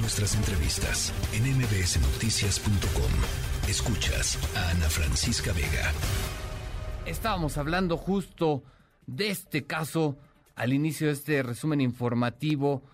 Nuestras entrevistas en mbsnoticias.com. Escuchas a Ana Francisca Vega. Estábamos hablando justo de este caso al inicio de este resumen informativo,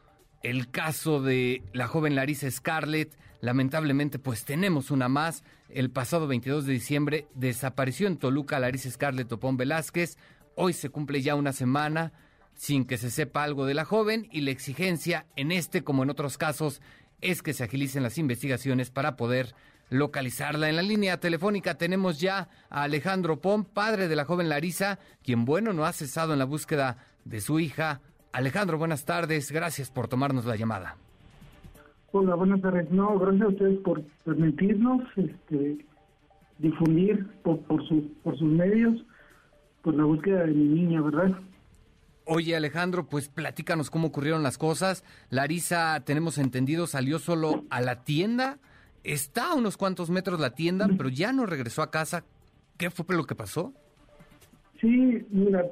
el caso de la joven Larisa Scarlett. Lamentablemente, pues tenemos una más. El pasado 22 de diciembre desapareció en Toluca Larisa Scarlett Topón Velázquez. Hoy se cumple ya una semana sin que se sepa algo de la joven y la exigencia en este como en otros casos es que se agilicen las investigaciones para poder localizarla. En la línea telefónica tenemos ya a Alejandro Pom, padre de la joven Larisa, quien bueno no ha cesado en la búsqueda de su hija. Alejandro, buenas tardes, gracias por tomarnos la llamada. Hola, buenas tardes. No, gracias a ustedes por permitirnos este, difundir por, por, su, por sus medios por la búsqueda de mi niña, ¿verdad? Oye Alejandro, pues platícanos cómo ocurrieron las cosas. Larisa, tenemos entendido, salió solo a la tienda. Está a unos cuantos metros la tienda, pero ya no regresó a casa. ¿Qué fue lo que pasó? Sí, mira,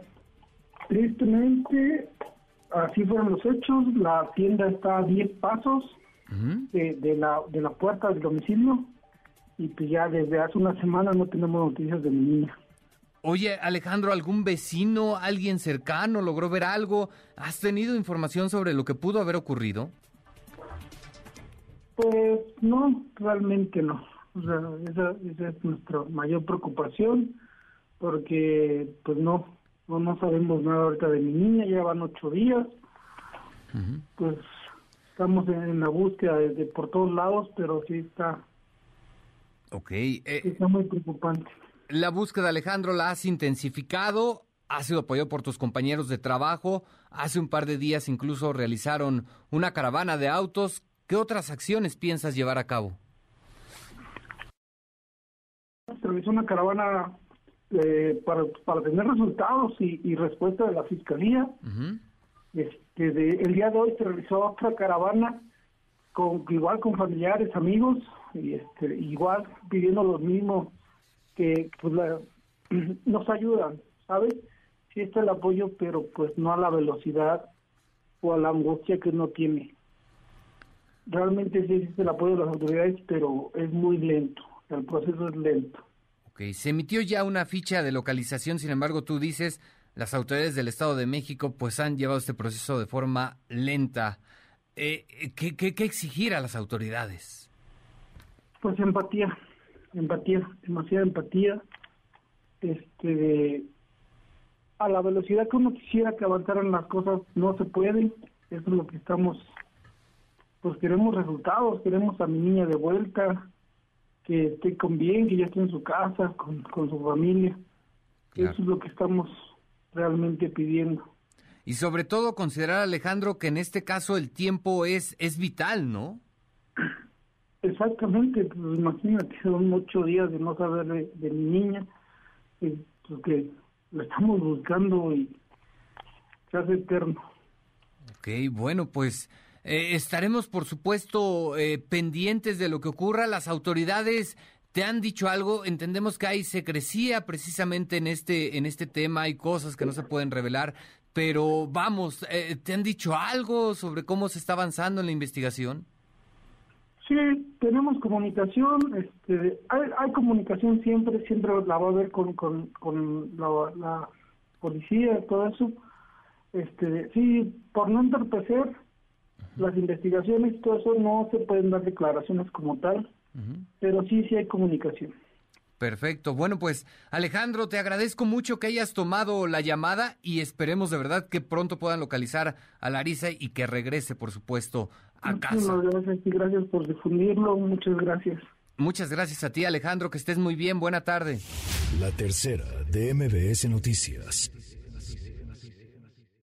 tristemente así fueron los hechos. La tienda está a 10 pasos de, de, la, de la puerta del domicilio y pues ya desde hace una semana no tenemos noticias de mi niña. Oye, Alejandro, ¿algún vecino, alguien cercano logró ver algo? ¿Has tenido información sobre lo que pudo haber ocurrido? Pues no, realmente no. O sea, esa, es nuestra mayor preocupación, porque pues no, no, sabemos nada ahorita de mi niña, ya van ocho días. Pues estamos en, la búsqueda de, por todos lados, pero sí está. Ok. Eh, está muy preocupante. La búsqueda, Alejandro, la has intensificado, ha sido apoyado por tus compañeros de trabajo. Hace un par de días incluso realizaron una caravana de autos. ¿Qué otras acciones piensas llevar a cabo? Se realizó una caravana eh, para, tener resultados y, respuesta de la fiscalía. este, el día de hoy se realizó otra caravana con igual con familiares, amigos y este, igual pidiendo lo mismo que pues nos ayudan, ¿sabes? Sí está el apoyo, pero pues no a la velocidad o a la angustia que uno tiene. Realmente sí existe el apoyo de las autoridades, pero es muy lento, el proceso es lento. Ok, se emitió ya una ficha de localización, sin embargo tú dices, las autoridades del Estado de México pues han llevado este proceso de forma lenta. Eh, ¿qué, qué, ¿Qué exigir a las autoridades? Pues empatía, empatía, demasiada empatía, este, a la velocidad que uno quisiera que avanzaran las cosas no se puede, eso es lo que estamos, pues queremos resultados, queremos a mi niña de vuelta, que esté con bien, que ya esté en su casa, con, con su familia, eso es lo que estamos realmente pidiendo. Y sobre todo considerar, Alejandro, que en este caso el tiempo es, es vital, ¿no? Exactamente, pues imagínate, son ocho días de no saber de, mi niña, y, pues la estamos buscando y se hace eterno. Ok, bueno, pues eh, estaremos por supuesto eh, pendientes de lo que ocurra. Las autoridades te han dicho algo. Entendemos que hay secrecía precisamente en este en este tema. Hay cosas que no se pueden revelar, pero vamos, eh, ¿te han dicho algo sobre cómo se está avanzando en la investigación? Sí, tenemos comunicación, este, hay, comunicación siempre, siempre la va a haber con, con, con la, la, policía, todo eso. Este, sí, por no entorpecer las investigaciones, todo eso no se pueden dar declaraciones como tal, pero sí, sí hay comunicación. Perfecto. Bueno, pues Alejandro, te agradezco mucho que hayas tomado la llamada y esperemos de verdad que pronto puedan localizar a Larisa y que regrese, por supuesto, a casa. Muchas gracias y gracias por difundirlo. Muchas gracias. Muchas gracias a ti, Alejandro. Que estés muy bien. Buena tarde. La tercera de MBS Noticias.